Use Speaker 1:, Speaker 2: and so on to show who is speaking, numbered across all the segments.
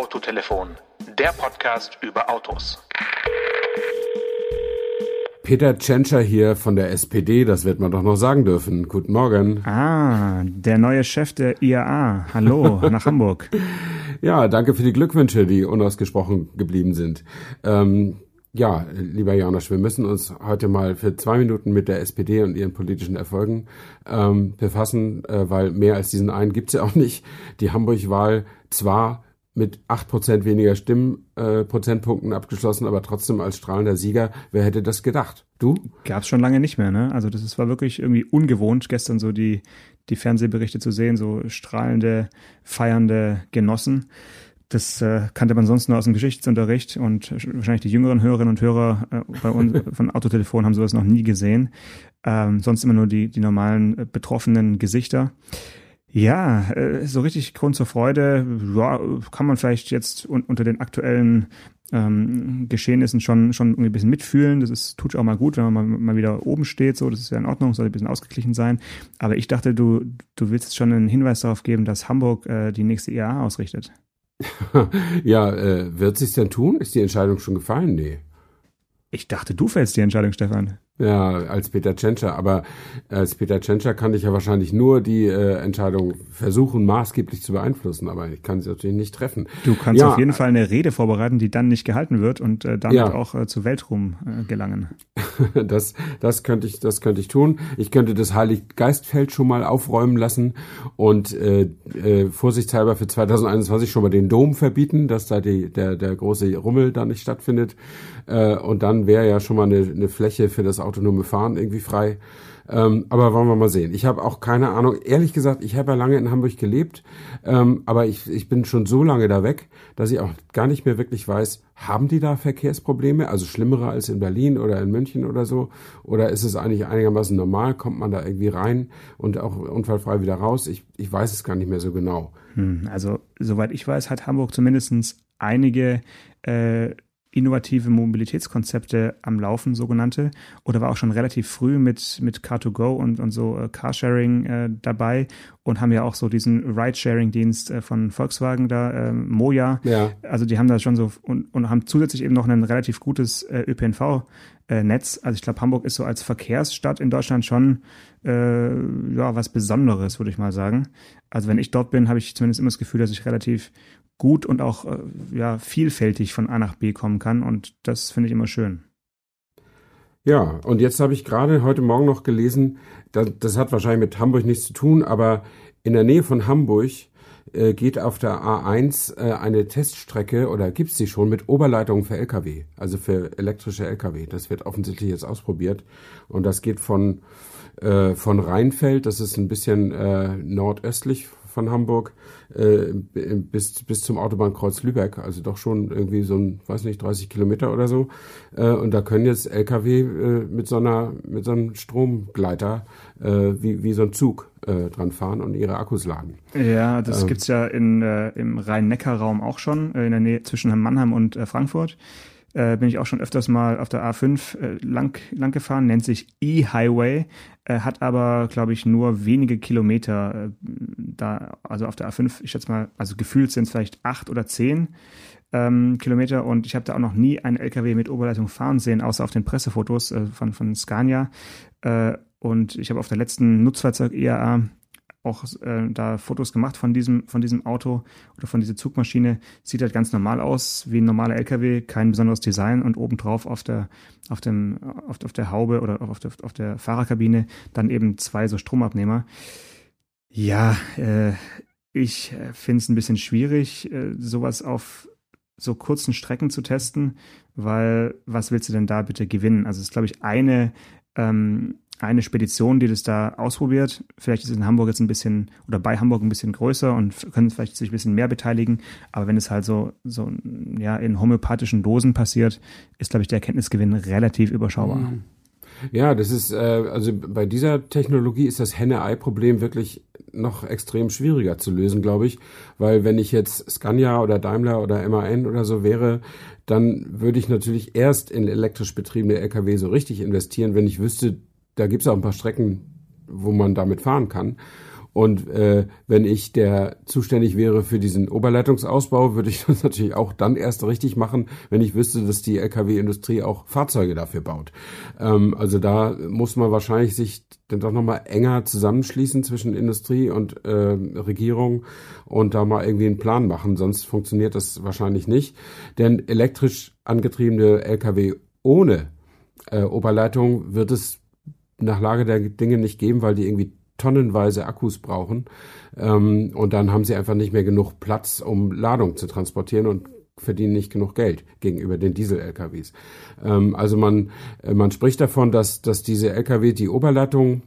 Speaker 1: Autotelefon, der Podcast über Autos.
Speaker 2: Peter Tschentscher hier von der SPD, das wird man doch noch sagen dürfen. Guten Morgen.
Speaker 3: Ah, der neue Chef der IAA. Hallo, nach Hamburg.
Speaker 2: Ja, danke für die Glückwünsche, die unausgesprochen geblieben sind. Ähm, ja, lieber Janosch, wir müssen uns heute mal für zwei Minuten mit der SPD und ihren politischen Erfolgen ähm, befassen, äh, weil mehr als diesen einen gibt's ja auch nicht. Die Hamburg-Wahl zwar mit acht Prozent weniger Stimmenprozentpunkten äh, abgeschlossen, aber trotzdem als strahlender Sieger. Wer hätte das gedacht? Du?
Speaker 3: Gab's schon lange nicht mehr, ne? Also das ist, war wirklich irgendwie ungewohnt, gestern so die, die Fernsehberichte zu sehen, so strahlende, feiernde Genossen. Das äh, kannte man sonst nur aus dem Geschichtsunterricht und wahrscheinlich die jüngeren Hörerinnen und Hörer äh, bei uns von Autotelefon haben sowas noch nie gesehen. Ähm, sonst immer nur die, die normalen äh, betroffenen Gesichter. Ja, äh, so richtig Grund zur Freude, ja, kann man vielleicht jetzt un unter den aktuellen ähm, Geschehnissen schon, schon irgendwie ein bisschen mitfühlen. Das ist, tut auch mal gut, wenn man mal, wieder oben steht, so, das ist ja in Ordnung, soll ein bisschen ausgeglichen sein. Aber ich dachte, du, du willst schon einen Hinweis darauf geben, dass Hamburg äh, die nächste IAA ausrichtet.
Speaker 2: ja, äh, wird sich's denn tun? Ist die Entscheidung schon gefallen? Nee.
Speaker 3: Ich dachte, du fällst die Entscheidung, Stefan.
Speaker 2: Ja, als Peter Tschentscher. Aber als Peter Tschentscher kann ich ja wahrscheinlich nur die äh, Entscheidung versuchen, maßgeblich zu beeinflussen. Aber ich kann sie natürlich nicht treffen.
Speaker 3: Du kannst ja, auf jeden Fall eine Rede vorbereiten, die dann nicht gehalten wird und äh, damit ja. auch äh, zu Weltruhm äh, gelangen.
Speaker 2: das, das könnte ich, das könnte ich tun. Ich könnte das Heiliggeistfeld schon mal aufräumen lassen und äh, äh, vorsichtshalber für 2021 schon mal den Dom verbieten, dass da die, der, der große Rummel da nicht stattfindet. Äh, und dann wäre ja schon mal eine, eine Fläche für das autonome Fahren irgendwie frei. Ähm, aber wollen wir mal sehen. Ich habe auch keine Ahnung. Ehrlich gesagt, ich habe ja lange in Hamburg gelebt, ähm, aber ich, ich bin schon so lange da weg, dass ich auch gar nicht mehr wirklich weiß, haben die da Verkehrsprobleme? Also schlimmere als in Berlin oder in München oder so? Oder ist es eigentlich einigermaßen normal? Kommt man da irgendwie rein und auch unfallfrei wieder raus? Ich, ich weiß es gar nicht mehr so genau.
Speaker 3: Hm, also, soweit ich weiß, hat Hamburg zumindest einige äh, innovative Mobilitätskonzepte am Laufen, sogenannte, oder war auch schon relativ früh mit, mit Car2Go und, und so äh, Carsharing äh, dabei und haben ja auch so diesen Ride-Sharing-Dienst äh, von Volkswagen da, äh, Moja. Ja. Also die haben da schon so und, und haben zusätzlich eben noch ein relativ gutes äh, ÖPNV-Netz. Äh, also ich glaube, Hamburg ist so als Verkehrsstadt in Deutschland schon äh, ja was Besonderes, würde ich mal sagen. Also wenn ich dort bin, habe ich zumindest immer das Gefühl, dass ich relativ gut und auch äh, ja, vielfältig von A nach B kommen kann. Und das finde ich immer schön.
Speaker 2: Ja, und jetzt habe ich gerade heute Morgen noch gelesen, das, das, hat wahrscheinlich mit Hamburg nichts zu tun, aber in der Nähe von Hamburg äh, geht auf der A1 äh, eine Teststrecke oder gibt es die schon mit Oberleitungen für Lkw, also für elektrische Lkw. Das wird offensichtlich jetzt ausprobiert und das geht von, äh, von Rheinfeld, das ist ein bisschen äh, nordöstlich von Hamburg äh, bis, bis zum Autobahnkreuz Lübeck, also doch schon irgendwie so ein, weiß nicht, 30 Kilometer oder so. Äh, und da können jetzt Lkw äh, mit so einer, mit so einem Stromgleiter äh, wie, wie so ein Zug äh, dran fahren und ihre Akkus laden.
Speaker 3: Ja, das ähm, gibt's ja in, äh, im Rhein-Neckar-Raum auch schon, in der Nähe zwischen Mannheim und Frankfurt äh, bin ich auch schon öfters mal auf der A5 äh, lang, lang gefahren, nennt sich E-Highway, äh, hat aber, glaube ich, nur wenige Kilometer äh, da, also auf der A5, ich schätze mal, also gefühlt sind es vielleicht acht oder zehn ähm, Kilometer und ich habe da auch noch nie einen LKW mit Oberleitung fahren sehen, außer auf den Pressefotos äh, von, von Scania. Und ich habe auf der letzten Nutzfahrzeug IAA auch äh, da Fotos gemacht von diesem, von diesem Auto oder von dieser Zugmaschine. Sieht halt ganz normal aus, wie ein normaler LKW, kein besonderes Design und obendrauf auf der, auf dem, auf, auf der Haube oder auf der, auf der Fahrerkabine dann eben zwei so Stromabnehmer. Ja, äh, ich äh, finde es ein bisschen schwierig, äh, sowas auf so kurzen Strecken zu testen, weil was willst du denn da bitte gewinnen? Also es ist, glaube ich, eine ähm, eine Spedition, die das da ausprobiert. Vielleicht ist es in Hamburg jetzt ein bisschen oder bei Hamburg ein bisschen größer und können vielleicht sich ein bisschen mehr beteiligen. Aber wenn es halt so, so ja, in homöopathischen Dosen passiert, ist, glaube ich, der Erkenntnisgewinn relativ überschaubar. Mhm.
Speaker 2: Ja, das ist, äh, also bei dieser Technologie ist das Henne-Ei-Problem wirklich noch extrem schwieriger zu lösen, glaube ich, weil wenn ich jetzt Scania oder Daimler oder MAN oder so wäre, dann würde ich natürlich erst in elektrisch betriebene Lkw so richtig investieren, wenn ich wüsste, da gibt es auch ein paar Strecken, wo man damit fahren kann. Und äh, wenn ich der zuständig wäre für diesen Oberleitungsausbau, würde ich das natürlich auch dann erst richtig machen, wenn ich wüsste, dass die Lkw-Industrie auch Fahrzeuge dafür baut. Ähm, also da muss man wahrscheinlich sich dann doch nochmal enger zusammenschließen zwischen Industrie und äh, Regierung und da mal irgendwie einen Plan machen, sonst funktioniert das wahrscheinlich nicht. Denn elektrisch angetriebene Lkw ohne äh, Oberleitung wird es nach Lage der Dinge nicht geben, weil die irgendwie tonnenweise Akkus brauchen. Ähm, und dann haben sie einfach nicht mehr genug Platz, um Ladung zu transportieren und verdienen nicht genug Geld gegenüber den Diesel-LKWs. Ähm, also man, äh, man spricht davon, dass, dass diese LKW die Oberleitung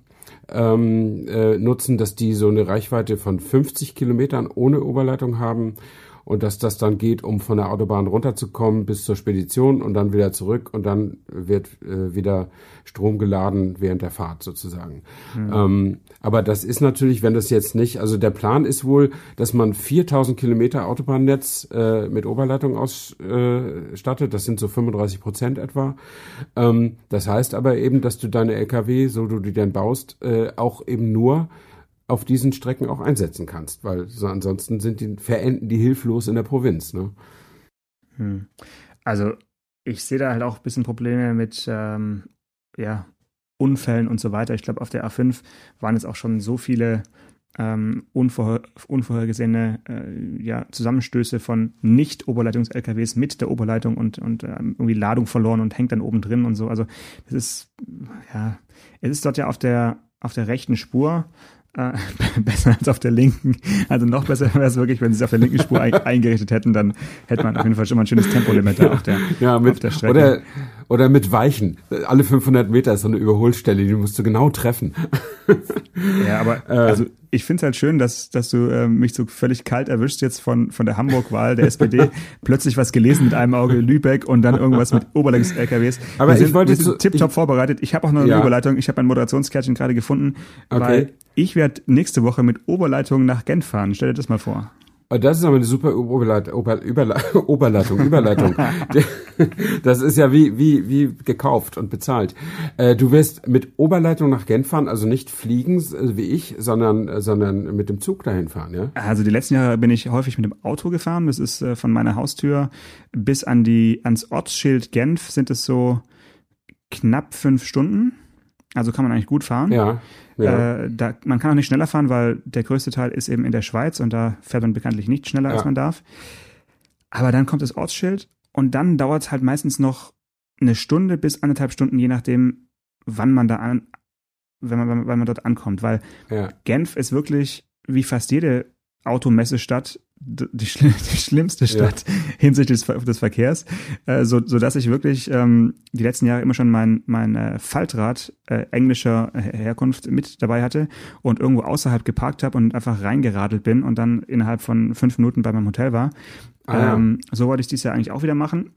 Speaker 2: ähm, äh, nutzen, dass die so eine Reichweite von 50 Kilometern ohne Oberleitung haben und dass das dann geht, um von der Autobahn runterzukommen bis zur Spedition und dann wieder zurück und dann wird äh, wieder Strom geladen während der Fahrt sozusagen. Mhm. Ähm, aber das ist natürlich, wenn das jetzt nicht, also der Plan ist wohl, dass man 4000 Kilometer Autobahnnetz äh, mit Oberleitung ausstattet, äh, das sind so 35 Prozent etwa. Ähm, das heißt aber eben, dass du deine LKW, so du die dann baust, äh, auch eben nur auf diesen Strecken auch einsetzen kannst, weil so ansonsten sind die, verenden die hilflos in der Provinz. Ne?
Speaker 3: Hm. Also ich sehe da halt auch ein bisschen Probleme mit ähm, ja, Unfällen und so weiter. Ich glaube, auf der A5 waren jetzt auch schon so viele ähm, unvorher, unvorhergesehene äh, ja, Zusammenstöße von Nicht-Oberleitungs-LKWs mit der Oberleitung und, und äh, irgendwie Ladung verloren und hängt dann oben drin und so. Also das ist, ja, es ist dort ja auf der, auf der rechten Spur äh, besser als auf der linken. Also noch besser wäre es wirklich, wenn sie es auf der linken Spur ein, eingerichtet hätten, dann hätte man auf jeden Fall schon mal ein schönes Tempolimit da auf der,
Speaker 2: ja, mit, auf der Strecke. Oder, oder mit Weichen. Alle 500 Meter ist so eine Überholstelle, die musst du genau treffen.
Speaker 3: Ja, aber äh, also ich finde es halt schön, dass, dass du äh, mich so völlig kalt erwischst jetzt von, von der Hamburg-Wahl der SPD. Plötzlich was gelesen mit einem Auge Lübeck und dann irgendwas mit Oberleitungs-LKWs.
Speaker 2: Aber
Speaker 3: wir sind,
Speaker 2: ich wollte
Speaker 3: wir sind tipptopp vorbereitet. Ich habe auch noch eine ja. Überleitung. Ich habe ein Moderationskärtchen gerade gefunden, okay. weil ich werde nächste Woche mit Oberleitung nach Genf fahren. Stell dir das mal vor.
Speaker 2: Oh, das ist aber eine super Oberleitung, Ober, Überle Oberleitung, Überleitung. das ist ja wie, wie, wie gekauft und bezahlt. Äh, du wirst mit Oberleitung nach Genf fahren, also nicht fliegen, äh, wie ich, sondern, äh, sondern mit dem Zug dahin fahren, ja?
Speaker 3: Also die letzten Jahre bin ich häufig mit dem Auto gefahren. Das ist von meiner Haustür bis an die, ans Ortsschild Genf sind es so knapp fünf Stunden. Also kann man eigentlich gut fahren.
Speaker 2: Ja. ja.
Speaker 3: Äh, da, man kann auch nicht schneller fahren, weil der größte Teil ist eben in der Schweiz und da fährt man bekanntlich nicht schneller, ja. als man darf. Aber dann kommt das Ortsschild und dann dauert es halt meistens noch eine Stunde bis anderthalb Stunden, je nachdem, wann man da an, wenn man, wann man dort ankommt. Weil ja. Genf ist wirklich wie fast jede Automessestadt die, die schlimmste Stadt ja. hinsichtlich des, des Verkehrs, äh, so, so dass ich wirklich ähm, die letzten Jahre immer schon mein, mein äh, Faltrad äh, englischer Herkunft mit dabei hatte und irgendwo außerhalb geparkt habe und einfach reingeradelt bin und dann innerhalb von fünf Minuten bei meinem Hotel war. Ah, ähm, ja. So wollte ich dies Jahr eigentlich auch wieder machen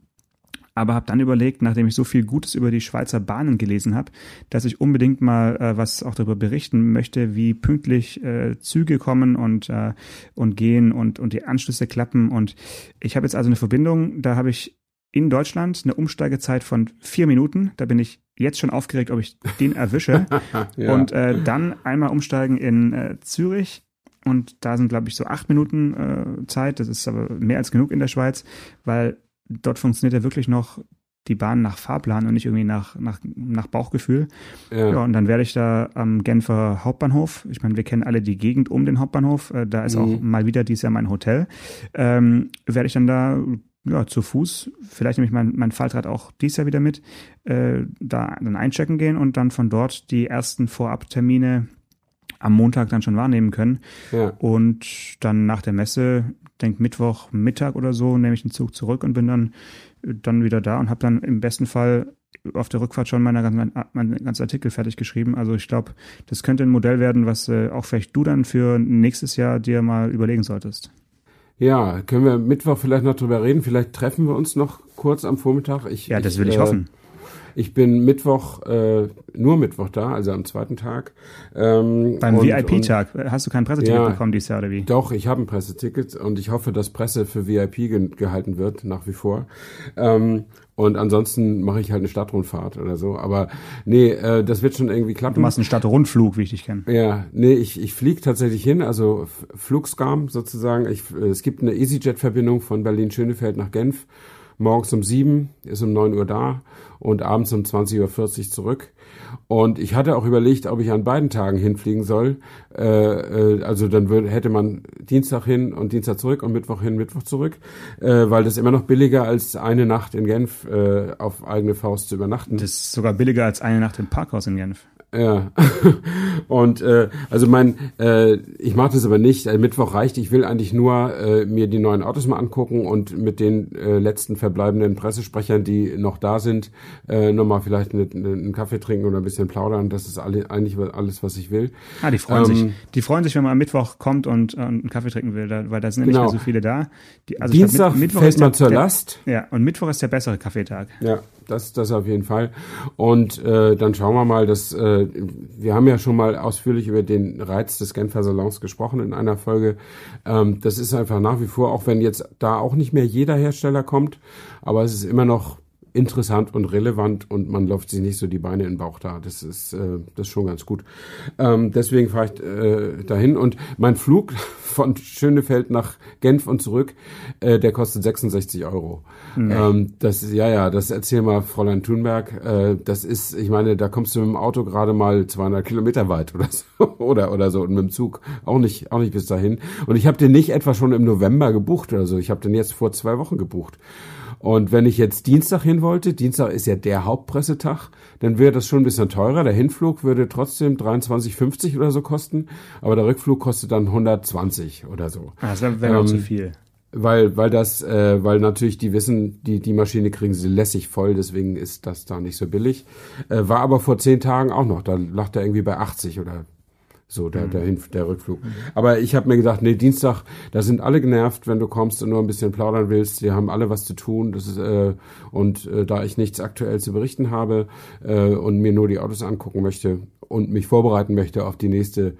Speaker 3: aber habe dann überlegt, nachdem ich so viel Gutes über die Schweizer Bahnen gelesen habe, dass ich unbedingt mal äh, was auch darüber berichten möchte, wie pünktlich äh, Züge kommen und äh, und gehen und und die Anschlüsse klappen. Und ich habe jetzt also eine Verbindung, da habe ich in Deutschland eine Umsteigezeit von vier Minuten. Da bin ich jetzt schon aufgeregt, ob ich den erwische. ja. Und äh, dann einmal umsteigen in äh, Zürich. Und da sind, glaube ich, so acht Minuten äh, Zeit. Das ist aber mehr als genug in der Schweiz, weil dort funktioniert ja wirklich noch die Bahn nach Fahrplan und nicht irgendwie nach, nach, nach Bauchgefühl. Ja. ja und dann werde ich da am Genfer Hauptbahnhof, ich meine, wir kennen alle die Gegend um den Hauptbahnhof, äh, da ist mhm. auch mal wieder dieses Jahr mein Hotel, ähm, werde ich dann da ja, zu Fuß, vielleicht nehme ich mein, mein Faltrad auch dieses Jahr wieder mit, äh, da dann einchecken gehen und dann von dort die ersten Vorabtermine am Montag dann schon wahrnehmen können. Ja. Und dann nach der Messe, denk Mittwoch Mittag oder so, nehme ich den Zug zurück und bin dann, dann wieder da und habe dann im besten Fall auf der Rückfahrt schon meine, mein, mein ganzen Artikel fertig geschrieben. Also ich glaube, das könnte ein Modell werden, was äh, auch vielleicht du dann für nächstes Jahr dir mal überlegen solltest.
Speaker 2: Ja, können wir Mittwoch vielleicht noch drüber reden. Vielleicht treffen wir uns noch kurz am Vormittag.
Speaker 3: Ich, ja, das will ich, ich äh, hoffen.
Speaker 2: Ich bin Mittwoch, äh, nur Mittwoch da, also am zweiten Tag.
Speaker 3: Ähm, Beim VIP-Tag hast du kein Presseticket ja, bekommen dieses Jahr oder wie?
Speaker 2: Doch, ich habe ein Presseticket und ich hoffe, dass Presse für VIP ge gehalten wird, nach wie vor. Ähm, und ansonsten mache ich halt eine Stadtrundfahrt oder so. Aber nee, äh, das wird schon irgendwie klappen.
Speaker 3: Du machst einen Stadtrundflug, wie ich dich kenne.
Speaker 2: Ja, nee, ich, ich fliege tatsächlich hin, also Flugscam sozusagen. Ich, äh, es gibt eine EasyJet-Verbindung von Berlin-Schönefeld nach Genf. Morgens um sieben, ist um neun Uhr da und abends um 20.40 Uhr zurück. Und ich hatte auch überlegt, ob ich an beiden Tagen hinfliegen soll. Äh, äh, also dann würde, hätte man Dienstag hin und Dienstag zurück und Mittwoch hin, Mittwoch zurück, äh, weil das immer noch billiger als eine Nacht in Genf äh, auf eigene Faust zu übernachten.
Speaker 3: Das ist sogar billiger als eine Nacht im Parkhaus in Genf.
Speaker 2: Ja. Und äh, also mein, äh, ich mache das aber nicht. Also Mittwoch reicht. Ich will eigentlich nur äh, mir die neuen Autos mal angucken und mit den äh, letzten verbleibenden Pressesprechern, die noch da sind, äh, nochmal vielleicht eine, eine, einen Kaffee trinken oder ein bisschen plaudern. Das ist alle, eigentlich alles, was ich will.
Speaker 3: Ah, die freuen ähm, sich. Die freuen sich, wenn man am Mittwoch kommt und, und einen Kaffee trinken will, weil da sind ja genau. nicht mehr so viele da.
Speaker 2: Die, also Dienstag glaub, Mittwoch fällt man zur der, Last.
Speaker 3: Ja, und Mittwoch ist der bessere Kaffeetag.
Speaker 2: Ja, das, das auf jeden Fall. Und äh, dann schauen wir mal, dass äh, wir haben ja schon mal ausführlich über den Reiz des Genfer Salons gesprochen in einer Folge. Ähm, das ist einfach nach wie vor, auch wenn jetzt da auch nicht mehr jeder Hersteller kommt, aber es ist immer noch interessant und relevant und man läuft sich nicht so die Beine in den Bauch da. Das ist, äh, das ist schon ganz gut. Ähm, deswegen fahre ich äh, dahin und mein Flug von Schönefeld nach Genf und zurück, äh, der kostet 66 Euro. Nee. Ähm, das ja, ja, das erzähl mal Fräulein Thunberg. Äh, das ist, ich meine, da kommst du mit dem Auto gerade mal 200 Kilometer weit oder so oder oder so und mit dem Zug auch nicht auch nicht bis dahin. Und ich habe den nicht etwa schon im November gebucht oder so. Ich habe den jetzt vor zwei Wochen gebucht. Und wenn ich jetzt Dienstag hin wollte, Dienstag ist ja der Hauptpressetag, dann wäre das schon ein bisschen teurer. Der Hinflug würde trotzdem 23,50 oder so kosten, aber der Rückflug kostet dann 120 oder so.
Speaker 3: Ah, das wäre ähm, zu viel.
Speaker 2: Weil, weil das, äh, weil natürlich die wissen, die, die Maschine kriegen sie lässig voll, deswegen ist das da nicht so billig. Äh, war aber vor zehn Tagen auch noch, da lag der irgendwie bei 80 oder so, der, der, Hin der Rückflug. Mhm. Aber ich habe mir gedacht, nee, Dienstag, da sind alle genervt, wenn du kommst und nur ein bisschen plaudern willst. Die haben alle was zu tun. Das ist, äh, und äh, da ich nichts aktuell zu berichten habe äh, und mir nur die Autos angucken möchte und mich vorbereiten möchte auf die nächste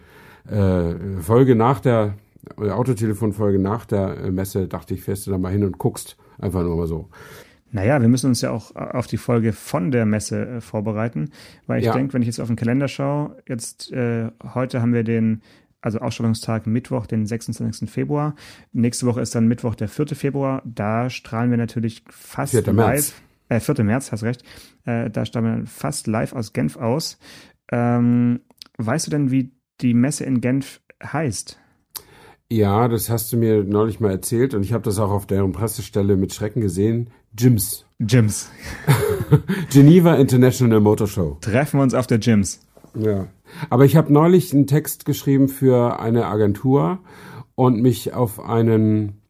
Speaker 2: äh, Folge nach der äh, Autotelefonfolge nach der äh, Messe, dachte ich, fährst du da mal hin und guckst. Einfach nur mal so.
Speaker 3: Naja, wir müssen uns ja auch äh, auf die Folge von der Messe äh, vorbereiten, weil ich ja. denke, wenn ich jetzt auf den Kalender schaue, jetzt äh, heute haben wir den, also Ausstellungstag Mittwoch, den 26. Februar. Nächste Woche ist dann Mittwoch, der 4. Februar. Da strahlen wir natürlich fast
Speaker 2: 4. live. März.
Speaker 3: Äh, 4. März, hast recht. Äh, da strahlen wir fast live aus Genf aus. Ähm, weißt du denn, wie die Messe in Genf heißt?
Speaker 2: Ja, das hast du mir neulich mal erzählt und ich habe das auch auf deren Pressestelle mit Schrecken gesehen. Gyms.
Speaker 3: Gyms.
Speaker 2: Geneva International Motor Show.
Speaker 3: Treffen wir uns auf der Gyms.
Speaker 2: Ja. Aber ich habe neulich einen Text geschrieben für eine Agentur und mich auf einen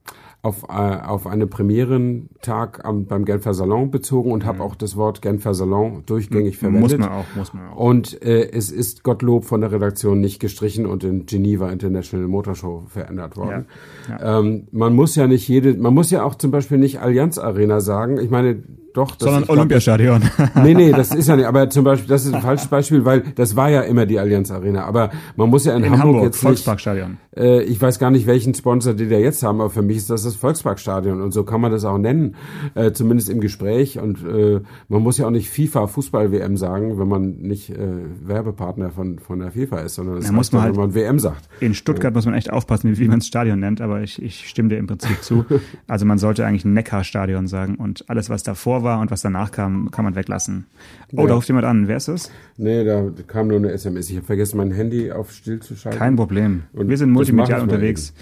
Speaker 2: auf, äh, auf eine Premierentag am, beim Genfer Salon bezogen und habe mhm. auch das Wort Genfer Salon durchgängig verwendet.
Speaker 3: Muss man auch, muss man auch.
Speaker 2: Und äh, es ist Gottlob von der Redaktion nicht gestrichen und in Geneva International Motor Show verändert worden. Ja. Ja. Ähm, man muss ja nicht jede, man muss ja auch zum Beispiel nicht Allianz Arena sagen. Ich meine, doch.
Speaker 3: Das, Sondern Olympiastadion.
Speaker 2: nee, nee, das ist ja nicht. Aber zum Beispiel, das ist ein falsches Beispiel, weil das war ja immer die Allianz Arena. Aber man muss ja in, in Hamburg, Hamburg jetzt
Speaker 3: Volksparkstadion.
Speaker 2: nicht. Äh, ich weiß gar nicht, welchen Sponsor die da jetzt haben, aber für mich ist das das Volksparkstadion und so kann man das auch nennen, äh, zumindest im Gespräch. Und äh, man muss ja auch nicht FIFA Fußball WM sagen, wenn man nicht äh, Werbepartner von von der FIFA ist, sondern
Speaker 3: das ja, muss man halt,
Speaker 2: wenn man WM sagt.
Speaker 3: In Stuttgart muss man echt aufpassen, wie man das Stadion nennt. Aber ich, ich stimme dir im Prinzip zu. Also man sollte eigentlich Neckarstadion sagen und alles, was davor war und was danach kam kann man weglassen. Oh, ja. da ruft jemand an. Wer ist das?
Speaker 2: Nee, da kam nur eine SMS. Ich habe vergessen, mein Handy auf still zu schalten.
Speaker 3: Kein Problem. Und Wir sind multimedial unterwegs.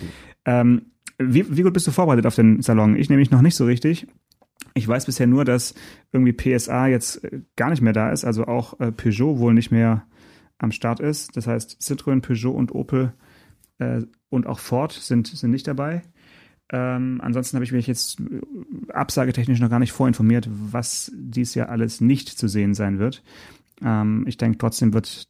Speaker 3: Ähm, wie, wie gut bist du vorbereitet auf den Salon? Ich nämlich noch nicht so richtig. Ich weiß bisher nur, dass irgendwie PSA jetzt äh, gar nicht mehr da ist, also auch äh, Peugeot wohl nicht mehr am Start ist. Das heißt, Citroën, Peugeot und Opel äh, und auch Ford sind, sind nicht dabei. Ähm, ansonsten habe ich mich jetzt äh, absagetechnisch noch gar nicht vorinformiert, was dies Jahr alles nicht zu sehen sein wird. Ähm, ich denke, trotzdem wird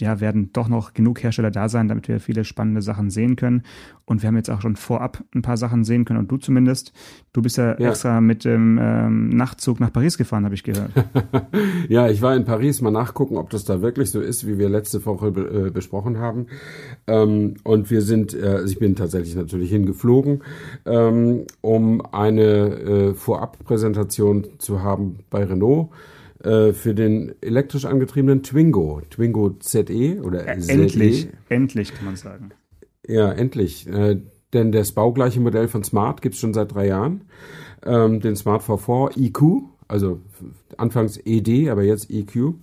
Speaker 3: ja, werden doch noch genug Hersteller da sein, damit wir viele spannende Sachen sehen können. Und wir haben jetzt auch schon vorab ein paar Sachen sehen können und du zumindest. Du bist ja, ja. extra mit dem ähm, Nachtzug nach Paris gefahren, habe ich gehört.
Speaker 2: ja, ich war in Paris mal nachgucken, ob das da wirklich so ist, wie wir letzte Woche be äh, besprochen haben. Ähm, und wir sind, äh, also ich bin tatsächlich natürlich hingeflogen, ähm, um eine äh, Vorabpräsentation zu haben bei Renault äh, für den elektrisch angetriebenen Twingo, Twingo ZE oder
Speaker 3: ja, Endlich, endlich kann man sagen.
Speaker 2: Ja, endlich. Äh, denn das baugleiche Modell von Smart gibt es schon seit drei Jahren. Ähm, den Smart V4 EQ, also anfangs ED, aber jetzt EQ.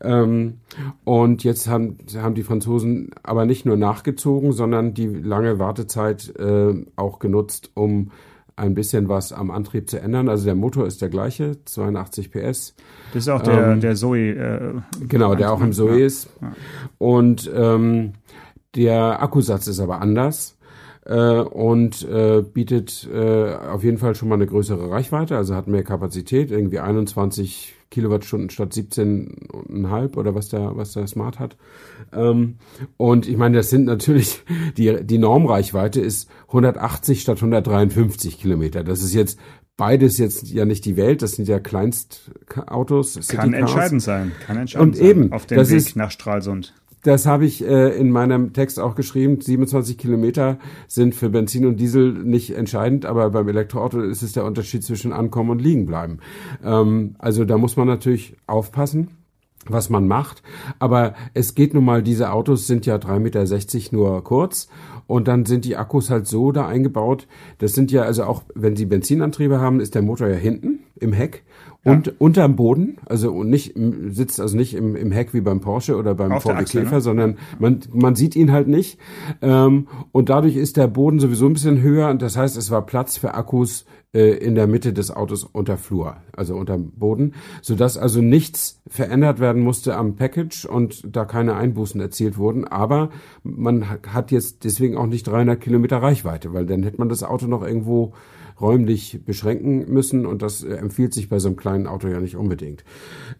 Speaker 2: Ähm, und jetzt haben, haben die Franzosen aber nicht nur nachgezogen, sondern die lange Wartezeit äh, auch genutzt, um ein bisschen was am Antrieb zu ändern. Also der Motor ist der gleiche, 82 PS.
Speaker 3: Das ist auch der, ähm, der Zoe. Äh,
Speaker 2: genau, der auch im Zoe ja. ist. Und ähm, der Akkusatz ist aber anders äh, und äh, bietet äh, auf jeden Fall schon mal eine größere Reichweite, also hat mehr Kapazität, irgendwie 21 Kilowattstunden statt 17,5 oder was der, was der Smart hat. Ähm, und ich meine, das sind natürlich, die, die Normreichweite ist 180 statt 153 Kilometer. Das ist jetzt beides jetzt ja nicht die Welt, das sind ja Kleinstautos.
Speaker 3: Kann entscheidend sein, kann entscheidend
Speaker 2: und sein. eben,
Speaker 3: auf dem Weg ist, nach Stralsund.
Speaker 2: Das habe ich äh, in meinem Text auch geschrieben. 27 Kilometer sind für Benzin und Diesel nicht entscheidend, aber beim Elektroauto ist es der Unterschied zwischen Ankommen und Liegenbleiben. Ähm, also da muss man natürlich aufpassen was man macht. Aber es geht nun mal, diese Autos sind ja 3,60 Meter nur kurz und dann sind die Akkus halt so da eingebaut. Das sind ja also auch, wenn sie Benzinantriebe haben, ist der Motor ja hinten im Heck und ja. unterm Boden, also nicht sitzt also nicht im, im Heck wie beim Porsche oder beim Auf VW Käfer, ne? sondern man man sieht ihn halt nicht ähm, und dadurch ist der Boden sowieso ein bisschen höher und das heißt, es war Platz für Akkus äh, in der Mitte des Autos unter Flur, also unterm Boden, so dass also nichts verändert werden musste am Package und da keine Einbußen erzielt wurden, aber man hat jetzt deswegen auch nicht 300 Kilometer Reichweite, weil dann hätte man das Auto noch irgendwo räumlich beschränken müssen und das äh, empfiehlt sich bei so einem kleinen Auto ja nicht unbedingt.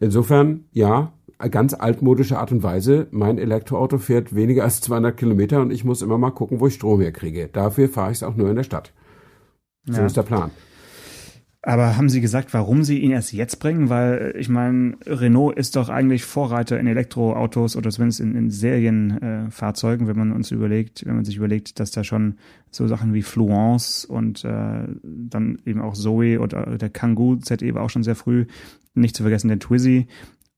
Speaker 2: Insofern, ja, ganz altmodische Art und Weise. Mein Elektroauto fährt weniger als 200 Kilometer und ich muss immer mal gucken, wo ich Strom herkriege. Dafür fahre ich es auch nur in der Stadt. So ja. ist der Plan.
Speaker 3: Aber haben Sie gesagt, warum Sie ihn erst jetzt bringen? Weil ich meine, Renault ist doch eigentlich Vorreiter in Elektroautos oder zumindest in, in Serienfahrzeugen, äh, wenn man uns überlegt, wenn man sich überlegt, dass da schon so Sachen wie Fluence und äh, dann eben auch Zoe oder der Kangoo ZE war auch schon sehr früh, nicht zu vergessen der Twizy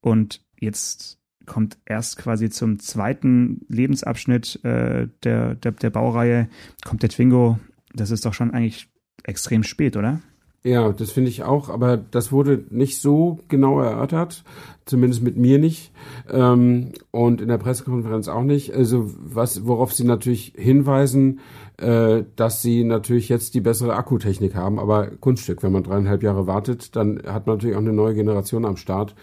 Speaker 3: und jetzt kommt erst quasi zum zweiten Lebensabschnitt äh, der, der, der Baureihe, kommt der Twingo. Das ist doch schon eigentlich extrem spät, oder?
Speaker 2: Ja, das finde ich auch, aber das wurde nicht so genau erörtert, zumindest mit mir nicht ähm, und in der Pressekonferenz auch nicht. Also was, worauf sie natürlich hinweisen, äh, dass sie natürlich jetzt die bessere Akkutechnik haben, aber Kunststück, wenn man dreieinhalb Jahre wartet, dann hat man natürlich auch eine neue Generation am Start.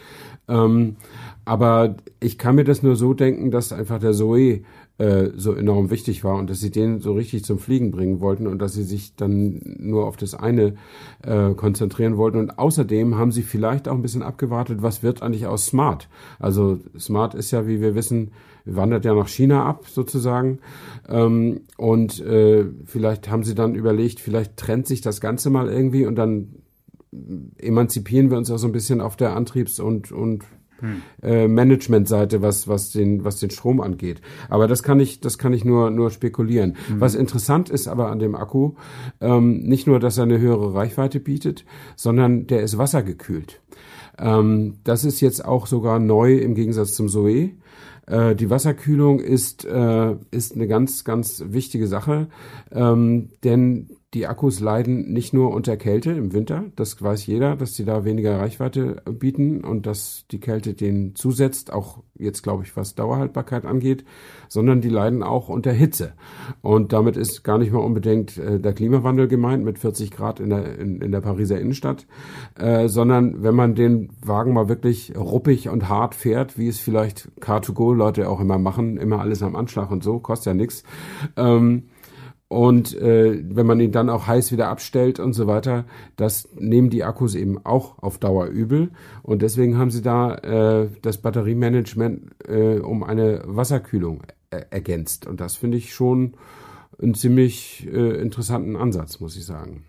Speaker 2: Ähm, aber ich kann mir das nur so denken, dass einfach der Zoe äh, so enorm wichtig war und dass sie den so richtig zum Fliegen bringen wollten und dass sie sich dann nur auf das eine äh, konzentrieren wollten. Und außerdem haben sie vielleicht auch ein bisschen abgewartet, was wird eigentlich aus Smart? Also Smart ist ja, wie wir wissen, wandert ja nach China ab sozusagen. Ähm, und äh, vielleicht haben sie dann überlegt, vielleicht trennt sich das Ganze mal irgendwie und dann emanzipieren wir uns auch so ein bisschen auf der Antriebs- und, und hm. äh, Managementseite, was, was, den, was den Strom angeht. Aber das kann ich, das kann ich nur, nur spekulieren. Hm. Was interessant ist aber an dem Akku, ähm, nicht nur, dass er eine höhere Reichweite bietet, sondern der ist wassergekühlt. Ähm, das ist jetzt auch sogar neu im Gegensatz zum Zoe. Äh, die Wasserkühlung ist, äh, ist eine ganz, ganz wichtige Sache, ähm, denn die Akkus leiden nicht nur unter Kälte im Winter, das weiß jeder, dass sie da weniger Reichweite bieten und dass die Kälte denen zusetzt, auch jetzt glaube ich, was Dauerhaltbarkeit angeht, sondern die leiden auch unter Hitze. Und damit ist gar nicht mal unbedingt äh, der Klimawandel gemeint mit 40 Grad in der, in, in der Pariser Innenstadt, äh, sondern wenn man den Wagen mal wirklich ruppig und hart fährt, wie es vielleicht Car2Go Leute auch immer machen, immer alles am Anschlag und so, kostet ja nichts. Ähm, Und äh, wenn man ihn dann auch heiß wieder abstellt und so weiter, das nehmen die Akkus eben auch auf Dauer übel. Und deswegen haben sie da äh, das Batteriemanagement äh, um eine Wasserkühlung er ergänzt. Und das finde ich schon einen ziemlich äh, interessanten Ansatz, muss ich sagen.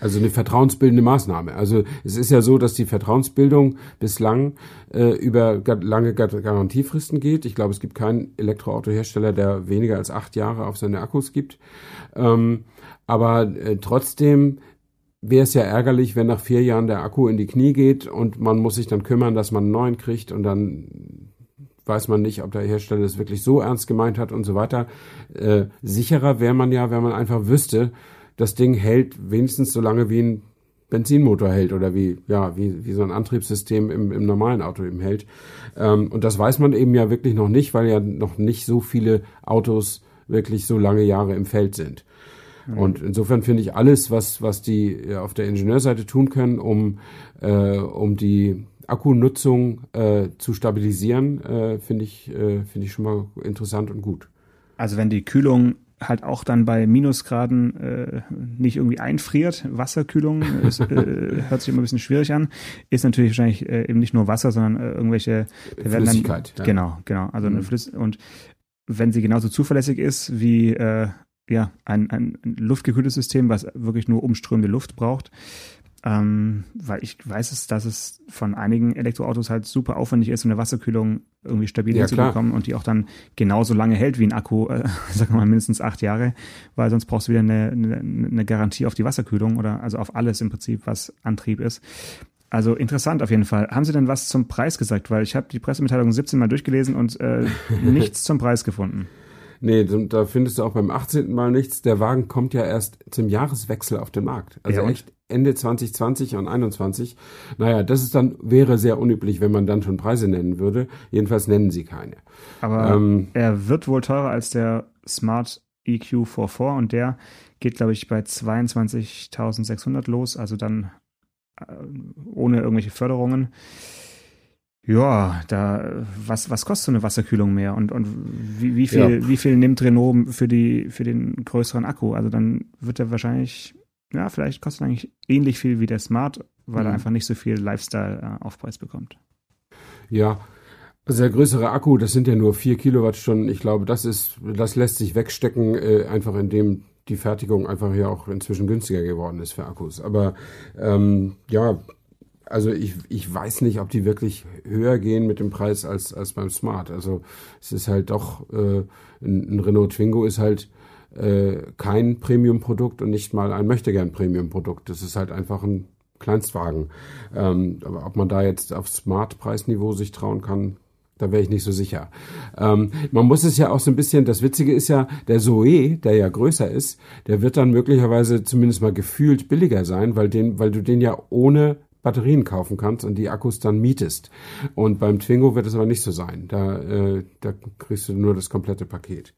Speaker 2: Also eine vertrauensbildende Maßnahme. Also es ist ja so, dass die Vertrauensbildung bislang äh, über lange Garantiefristen geht. Ich glaube, es gibt keinen Elektroautohersteller, der weniger als acht Jahre auf seine Akkus gibt. Ähm, aber äh, trotzdem wäre es ja ärgerlich, wenn nach vier Jahren der Akku in die Knie geht und man muss sich dann kümmern, dass man einen neuen kriegt und dann weiß man nicht, ob der Hersteller es wirklich so ernst gemeint hat und so weiter. Äh, sicherer wäre man ja, wenn man einfach wüsste, das Ding hält wenigstens so lange wie ein Benzinmotor hält oder wie, ja, wie, wie so ein Antriebssystem im, im normalen Auto eben hält. Ähm, und das weiß man eben ja wirklich noch nicht, weil ja noch nicht so viele Autos wirklich so lange Jahre im Feld sind. Mhm. Und insofern finde ich alles, was, was die auf der Ingenieurseite tun können, um, äh, um die Akkunutzung äh, zu stabilisieren, äh, finde ich, äh, finde ich schon mal interessant und gut.
Speaker 3: Also wenn die Kühlung halt auch dann bei Minusgraden äh, nicht irgendwie einfriert. Wasserkühlung ist, äh, hört sich immer ein bisschen schwierig an. Ist natürlich wahrscheinlich äh, eben nicht nur Wasser, sondern äh, irgendwelche
Speaker 2: Flüssigkeit.
Speaker 3: Dann, ja. Genau, genau. Also mhm. eine Flüss und wenn sie genauso zuverlässig ist wie äh, ja ein, ein luftgekühltes System, was wirklich nur umströmende Luft braucht, ähm, weil ich weiß es, dass es von einigen Elektroautos halt super aufwendig ist, um eine Wasserkühlung irgendwie stabil ja, hinzubekommen und die auch dann genauso lange hält wie ein Akku, äh, sagen wir mal mindestens acht Jahre, weil sonst brauchst du wieder eine, eine, eine Garantie auf die Wasserkühlung oder also auf alles im Prinzip, was Antrieb ist. Also interessant auf jeden Fall. Haben Sie denn was zum Preis gesagt? Weil ich habe die Pressemitteilung 17 Mal durchgelesen und äh, nichts zum Preis gefunden.
Speaker 2: Nee, da findest du auch beim 18. Mal nichts. Der Wagen kommt ja erst zum Jahreswechsel auf den Markt. Also ja, echt Ende 2020 und 21. Naja, das ist dann, wäre sehr unüblich, wenn man dann schon Preise nennen würde. Jedenfalls nennen sie keine.
Speaker 3: Aber ähm, er wird wohl teurer als der Smart EQ44 und der geht, glaube ich, bei 22.600 los, also dann äh, ohne irgendwelche Förderungen. Ja, da was was kostet so eine Wasserkühlung mehr und und wie, wie viel ja. wie viel nimmt Renault für die für den größeren Akku? Also dann wird er wahrscheinlich ja vielleicht kostet er eigentlich ähnlich viel wie der Smart, weil mhm. er einfach nicht so viel Lifestyle äh, Aufpreis bekommt.
Speaker 2: Ja, also der größere Akku, das sind ja nur vier Kilowattstunden. Ich glaube, das ist das lässt sich wegstecken, äh, einfach indem die Fertigung einfach ja auch inzwischen günstiger geworden ist für Akkus. Aber ähm, ja, also ich, ich weiß nicht, ob die wirklich höher gehen mit dem Preis als, als beim Smart. Also es ist halt doch, äh, ein, ein Renault Twingo ist halt äh, kein Premium-Produkt und nicht mal ein Möchtegern-Premium-Produkt. Das ist halt einfach ein Kleinstwagen. Ähm, aber ob man da jetzt auf Smart-Preisniveau sich trauen kann, da wäre ich nicht so sicher. Ähm, man muss es ja auch so ein bisschen, das Witzige ist ja, der Zoe, der ja größer ist, der wird dann möglicherweise zumindest mal gefühlt billiger sein, weil, den, weil du den ja ohne Batterien kaufen kannst und die Akkus dann mietest. Und beim Twingo wird es aber nicht so sein. Da, äh, da kriegst du nur das komplette Paket.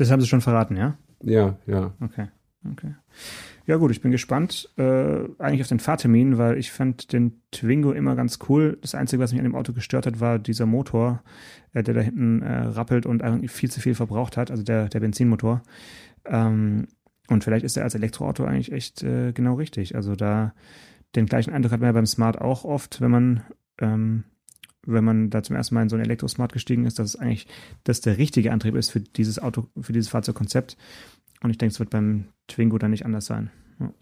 Speaker 3: Das haben sie schon verraten, ja?
Speaker 2: Ja, ja.
Speaker 3: Okay, okay. Ja gut, ich bin gespannt äh, eigentlich auf den Fahrtermin, weil ich fand den Twingo immer ganz cool. Das Einzige, was mich an dem Auto gestört hat, war dieser Motor, äh, der da hinten äh, rappelt und eigentlich viel zu viel verbraucht hat, also der, der Benzinmotor. Ähm, und vielleicht ist er als Elektroauto eigentlich echt äh, genau richtig. Also da den gleichen Eindruck hat man ja beim Smart auch oft, wenn man, ähm, wenn man da zum ersten Mal in so ein Elektrosmart gestiegen ist, dass es eigentlich das der richtige Antrieb ist für dieses Auto, für dieses Fahrzeugkonzept. Und ich denke, es wird beim Twingo dann nicht anders sein. Ja.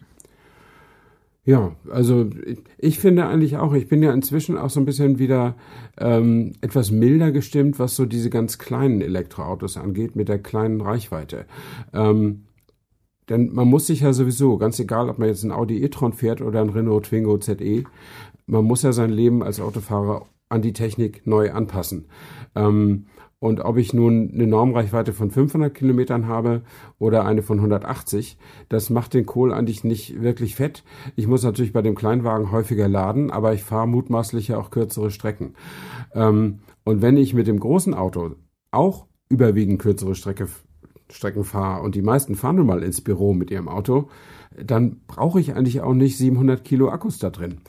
Speaker 2: Ja, also ich finde eigentlich auch, ich bin ja inzwischen auch so ein bisschen wieder ähm, etwas milder gestimmt, was so diese ganz kleinen Elektroautos angeht, mit der kleinen Reichweite. Ähm, denn man muss sich ja sowieso, ganz egal, ob man jetzt ein Audi e-tron fährt oder ein Renault Twingo ZE, man muss ja sein Leben als Autofahrer an die Technik neu anpassen. Ähm, und ob ich nun eine Normreichweite von 500 Kilometern habe oder eine von 180, das macht den Kohl eigentlich nicht wirklich fett. Ich muss natürlich bei dem Kleinwagen häufiger laden, aber ich fahre mutmaßlich ja auch kürzere Strecken. Ähm, und wenn ich mit dem großen Auto auch überwiegend kürzere Strecke Strecken fahre und die meisten fahren nun mal ins Büro mit ihrem Auto, dann brauche ich eigentlich auch nicht 700 Kilo Akkus da drin.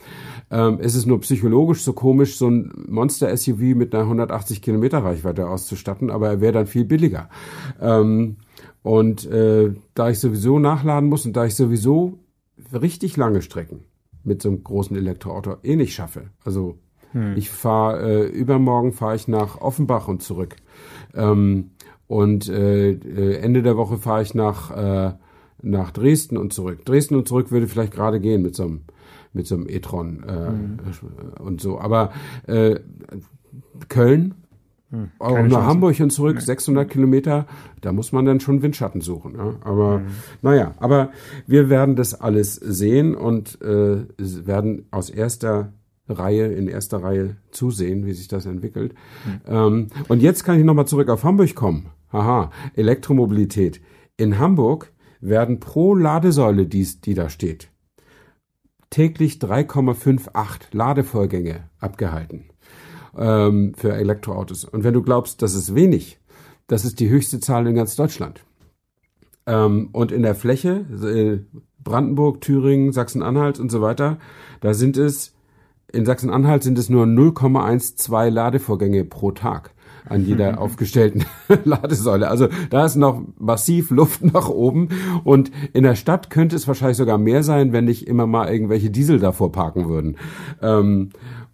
Speaker 2: Ähm, es ist nur psychologisch so komisch, so ein Monster-SUV mit einer 180 Kilometer Reichweite auszustatten, aber er wäre dann viel billiger. Ähm, Und äh, da ich sowieso nachladen muss und da ich sowieso richtig lange Strecken mit so einem großen Elektroauto eh nicht schaffe. Also hm. ich fahre äh, übermorgen fahre ich nach Offenbach und zurück. Ähm, und äh, äh, Ende der Woche fahre ich nach, äh, nach Dresden und zurück. Dresden und zurück würde vielleicht gerade gehen mit so einem mit so einem e-tron äh, mhm. und so. Aber äh, Köln, hm, auch nach Chance. Hamburg und zurück, nee. 600 Kilometer, da muss man dann schon Windschatten suchen. Ja? Aber mhm. naja, aber wir werden das alles sehen und äh, werden aus erster Reihe, in erster Reihe zusehen, wie sich das entwickelt. Mhm. Ähm, und jetzt kann ich nochmal zurück auf Hamburg kommen. Haha, Elektromobilität. In Hamburg werden pro Ladesäule, die, die da steht, täglich 3,58 Ladevorgänge abgehalten ähm, für Elektroautos. Und wenn du glaubst, das ist wenig, das ist die höchste Zahl in ganz Deutschland. Ähm, und in der Fläche, äh, Brandenburg, Thüringen, Sachsen-Anhalt und so weiter, da sind es, in Sachsen-Anhalt sind es nur 0,12 Ladevorgänge pro Tag an jeder aufgestellten Ladesäule. Also da ist noch massiv Luft nach oben und in der Stadt könnte es wahrscheinlich sogar mehr sein, wenn nicht immer mal irgendwelche Diesel davor parken würden. Ähm,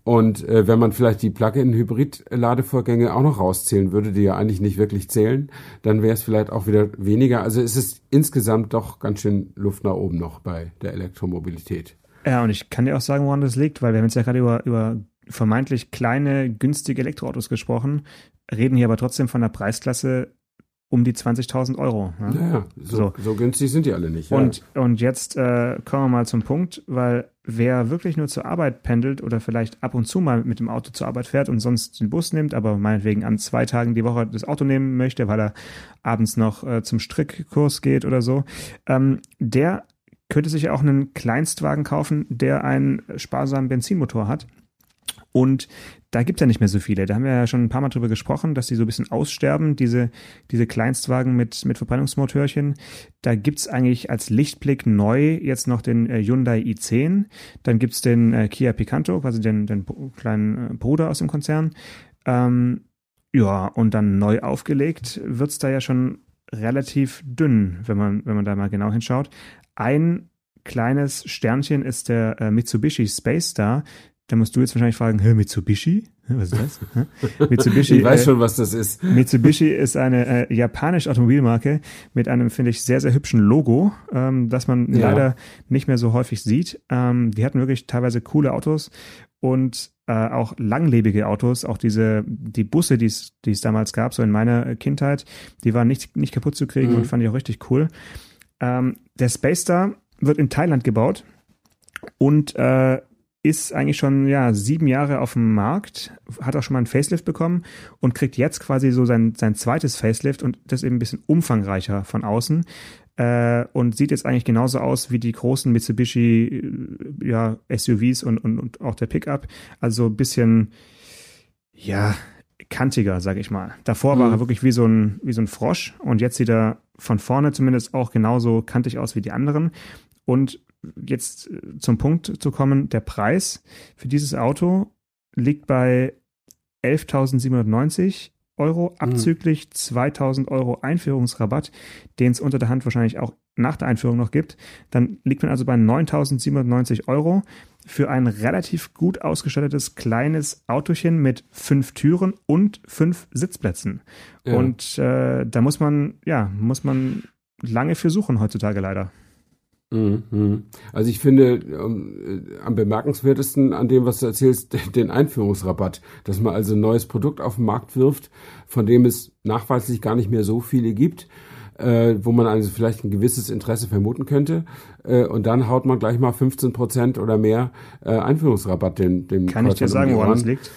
Speaker 2: und äh, wenn man vielleicht die Plug-in-Hybrid-Ladevorgänge auch noch rauszählen würde, die ja eigentlich nicht wirklich zählen, dann wäre es vielleicht auch wieder weniger. Also es ist insgesamt doch ganz schön Luft nach oben noch bei der Elektromobilität.
Speaker 3: Ja, und ich kann dir auch sagen, woran das liegt, weil wir haben jetzt ja gerade über, über vermeintlich kleine, günstige Elektroautos gesprochen, reden hier aber trotzdem von einer Preisklasse um die 20.000 Euro.
Speaker 2: Ja, ja so, so. so, günstig sind die alle nicht.
Speaker 3: Ja. Und, und jetzt äh, kommen wir mal zum Punkt, weil wer wirklich nur zur Arbeit pendelt oder vielleicht ab und zu mal mit dem Auto zur Arbeit fährt und sonst den Bus nimmt, aber meinetwegen an zwei Tagen die Woche das Auto nehmen möchte, weil er abends noch äh, zum Strickkurs geht oder so, ähm, der könnte sich auch einen Kleinstwagen kaufen, der einen sparsamen Benzinmotor hat und da gibt es ja nicht mehr so viele. Da haben wir ja schon ein paar Mal drüber gesprochen, dass die so ein bisschen aussterben, diese, diese Kleinstwagen mit, mit Verbrennungsmotörchen. Da gibt es eigentlich als Lichtblick neu jetzt noch den äh, Hyundai i10. Dann gibt es den äh, Kia Picanto, quasi den, den kleinen äh, Bruder aus dem Konzern. Ähm, ja, und dann neu aufgelegt wird es da ja schon relativ dünn, wenn man, wenn man da mal genau hinschaut. Ein kleines Sternchen ist der äh, Mitsubishi Space Star. Da musst du jetzt wahrscheinlich fragen, Hä, Mitsubishi? Was ist
Speaker 2: das? Mitsubishi. ich weiß äh, schon, was das ist.
Speaker 3: Mitsubishi ist eine äh, japanische Automobilmarke mit einem, finde ich, sehr, sehr hübschen Logo, ähm, das man ja. leider nicht mehr so häufig sieht. Ähm, die hatten wirklich teilweise coole Autos und äh, auch langlebige Autos, auch diese, die Busse, die es damals gab, so in meiner Kindheit, die waren nicht, nicht kaputt zu kriegen mhm. und fand ich auch richtig cool. Ähm, der Space Star wird in Thailand gebaut und äh, ist eigentlich schon ja sieben Jahre auf dem Markt, hat auch schon mal einen Facelift bekommen und kriegt jetzt quasi so sein, sein zweites Facelift und das eben ein bisschen umfangreicher von außen äh, und sieht jetzt eigentlich genauso aus wie die großen Mitsubishi äh, ja, SUVs und, und, und auch der Pickup. Also ein bisschen, ja, kantiger, sage ich mal. Davor mhm. war er wirklich wie so, ein, wie so ein Frosch und jetzt sieht er von vorne zumindest auch genauso kantig aus wie die anderen. Und jetzt äh, zum Punkt zu kommen, der Preis für dieses Auto liegt bei 11.790 Euro, mhm. abzüglich mhm. 2000 Euro Einführungsrabatt, den es unter der Hand wahrscheinlich auch nach der Einführung noch gibt. Dann liegt man also bei 9.790 Euro für ein relativ gut ausgestattetes kleines Autochen mit fünf Türen und fünf Sitzplätzen. Ja. Und äh, da muss man, ja, muss man lange für suchen heutzutage leider.
Speaker 2: Mhm. Also ich finde ähm, am bemerkenswertesten an dem, was du erzählst, den Einführungsrabatt, dass man also ein neues Produkt auf den Markt wirft, von dem es nachweislich gar nicht mehr so viele gibt, äh, wo man also vielleicht ein gewisses Interesse vermuten könnte, äh, und dann haut man gleich mal 15 Prozent oder mehr äh, Einführungsrabatt den dem
Speaker 3: Kann ich dir sagen, woran es liegt?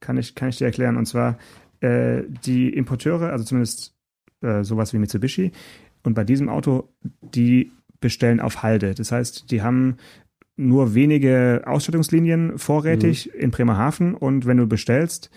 Speaker 3: Kann ich kann ich dir erklären. Und zwar äh, die Importeure, also zumindest äh, sowas wie Mitsubishi, und bei diesem Auto, die bestellen auf Halde. Das heißt, die haben nur wenige Ausstattungslinien vorrätig mhm. in Bremerhaven und wenn du bestellst,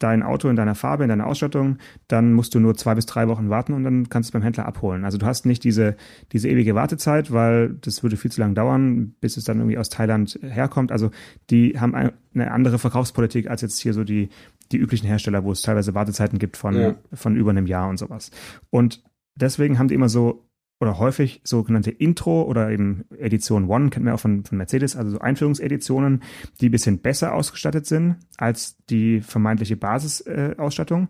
Speaker 3: dein Auto in deiner Farbe, in deiner Ausstattung, dann musst du nur zwei bis drei Wochen warten und dann kannst du es beim Händler abholen. Also du hast nicht diese, diese ewige Wartezeit, weil das würde viel zu lange dauern, bis es dann irgendwie aus Thailand herkommt. Also die haben eine andere Verkaufspolitik als jetzt hier so die, die üblichen Hersteller, wo es teilweise Wartezeiten gibt von, ja. von über einem Jahr und sowas. Und deswegen haben die immer so oder häufig sogenannte Intro oder eben Edition One, kennt man auch von, von Mercedes, also so Einführungseditionen, die ein bisschen besser ausgestattet sind als die vermeintliche Basisausstattung.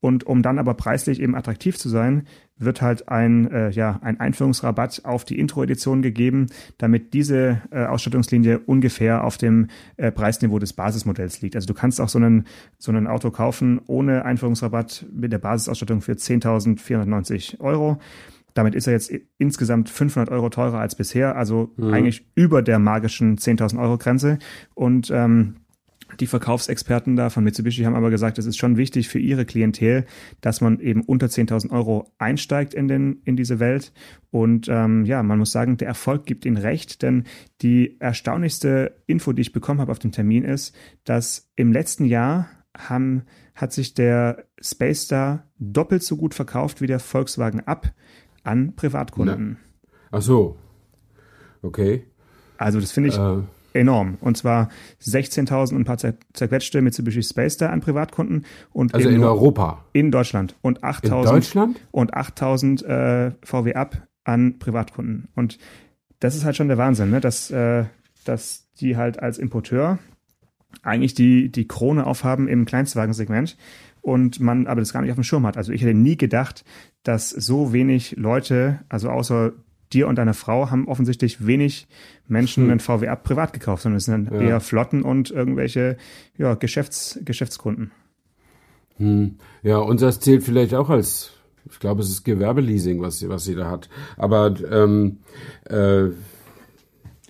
Speaker 3: Und um dann aber preislich eben attraktiv zu sein, wird halt ein, äh, ja, ein Einführungsrabatt auf die Intro-Edition gegeben, damit diese äh, Ausstattungslinie ungefähr auf dem äh, Preisniveau des Basismodells liegt. Also du kannst auch so einen, so ein Auto kaufen ohne Einführungsrabatt mit der Basisausstattung für 10.490 Euro. Damit ist er jetzt insgesamt 500 Euro teurer als bisher, also mhm. eigentlich über der magischen 10.000 Euro Grenze. Und ähm, die Verkaufsexperten da von Mitsubishi haben aber gesagt, es ist schon wichtig für ihre Klientel, dass man eben unter 10.000 Euro einsteigt in, den, in diese Welt. Und ähm, ja, man muss sagen, der Erfolg gibt ihnen recht, denn die erstaunlichste Info, die ich bekommen habe auf dem Termin ist, dass im letzten Jahr haben, hat sich der Space Star doppelt so gut verkauft wie der Volkswagen Up an Privatkunden.
Speaker 2: Na. Ach so. Okay.
Speaker 3: Also das finde ich äh enorm. Und zwar 16.000 und ein paar zerquetschte Mitsubishi Space Star an Privatkunden. Und
Speaker 2: also in Europa?
Speaker 3: In Deutschland. Und 8.000.
Speaker 2: In Deutschland?
Speaker 3: Und 8.000 äh, VW Up an Privatkunden. Und das ist halt schon der Wahnsinn, ne? dass, äh, dass die halt als Importeur eigentlich die, die Krone aufhaben im Kleinstwagensegment und man aber das gar nicht auf dem Schirm hat. Also ich hätte nie gedacht, dass so wenig Leute, also außer dir und deiner Frau haben offensichtlich wenig Menschen hm. einen VW Up privat gekauft, sondern es sind ja. eher Flotten und irgendwelche ja, Geschäfts, Geschäftskunden.
Speaker 2: Hm. Ja, unseres zählt vielleicht auch als, ich glaube, es ist Gewerbeleasing, was, was sie da hat. Aber ähm, äh,